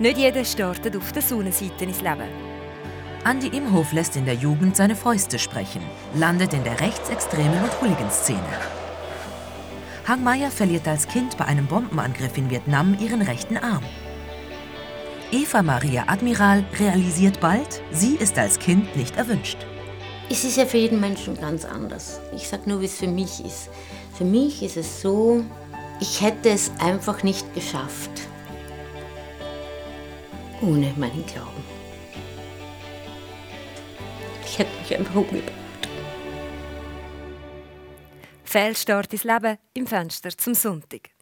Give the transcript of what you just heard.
Nicht jeder startet auf der Sonnenseite ins Leben. Andi Imhof lässt in der Jugend seine Fäuste sprechen, landet in der rechtsextremen und Hooligan-Szene. Hang Meyer verliert als Kind bei einem Bombenangriff in Vietnam ihren rechten Arm. Eva Maria Admiral realisiert bald, sie ist als Kind nicht erwünscht. Es ist ja für jeden Menschen ganz anders. Ich sage nur, wie es für mich ist. Für mich ist es so, ich hätte es einfach nicht geschafft ohne meinen Glauben. Ich hätte mich einfach umgebracht. Fehlstart ins Leben im Fenster zum Sonntag.